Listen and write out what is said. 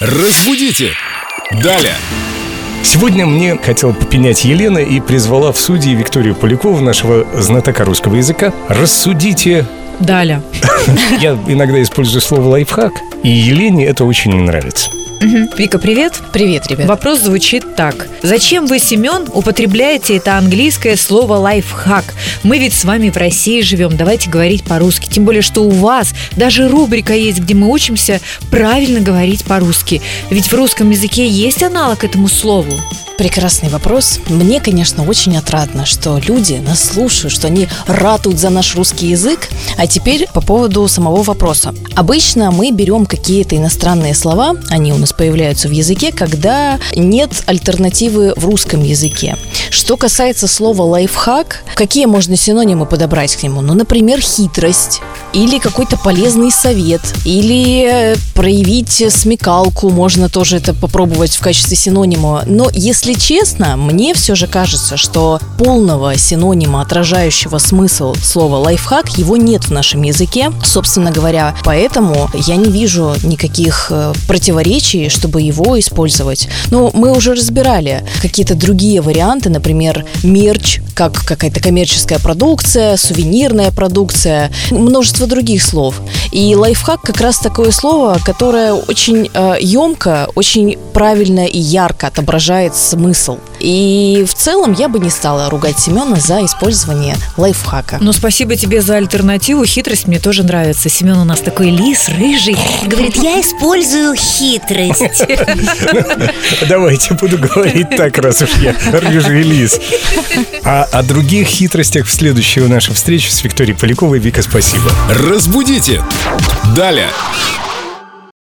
Разбудите! Далее! Сегодня мне хотела попенять Елена и призвала в судьи Викторию Полякову, нашего знатока русского языка. Рассудите Даля. Я иногда использую слово лайфхак, и Елене это очень не нравится. Вика, привет. Привет, ребят. Вопрос звучит так. Зачем вы, Семен, употребляете это английское слово лайфхак? Мы ведь с вами в России живем, давайте говорить по-русски. Тем более, что у вас даже рубрика есть, где мы учимся правильно говорить по-русски. Ведь в русском языке есть аналог этому слову. Прекрасный вопрос. Мне, конечно, очень отрадно, что люди нас слушают, что они ратуют за наш русский язык. А теперь по поводу самого вопроса. Обычно мы берем какие-то иностранные слова, они у нас появляются в языке, когда нет альтернативы в русском языке. Что касается слова лайфхак, какие можно синонимы подобрать к нему? Ну, например, хитрость, или какой-то полезный совет, или проявить смекалку, можно тоже это попробовать в качестве синонима. Но если честно, мне все же кажется, что полного синонима, отражающего смысл слова лайфхак, его нет в нашем языке. Собственно говоря, поэтому я не вижу никаких э, противоречий, чтобы его использовать. Но мы уже разбирали какие-то другие варианты, например, мерч, как какая-то коммерческая продукция, сувенирная продукция, множество других слов. И лайфхак как раз такое слово, которое очень э, емко, очень правильно и ярко отображает смысл. И в целом я бы не стала ругать Семена за использование лайфхака. Ну, спасибо тебе за альтернативу. Хитрость мне тоже нравится. Семен у нас такой лис, рыжий. Говорит, я использую хитрость. Давайте буду говорить так, раз уж я рыжий лис. А о других хитростях в следующую нашу встречу с Викторией Поляковой. Вика, спасибо. Разбудите! Далее!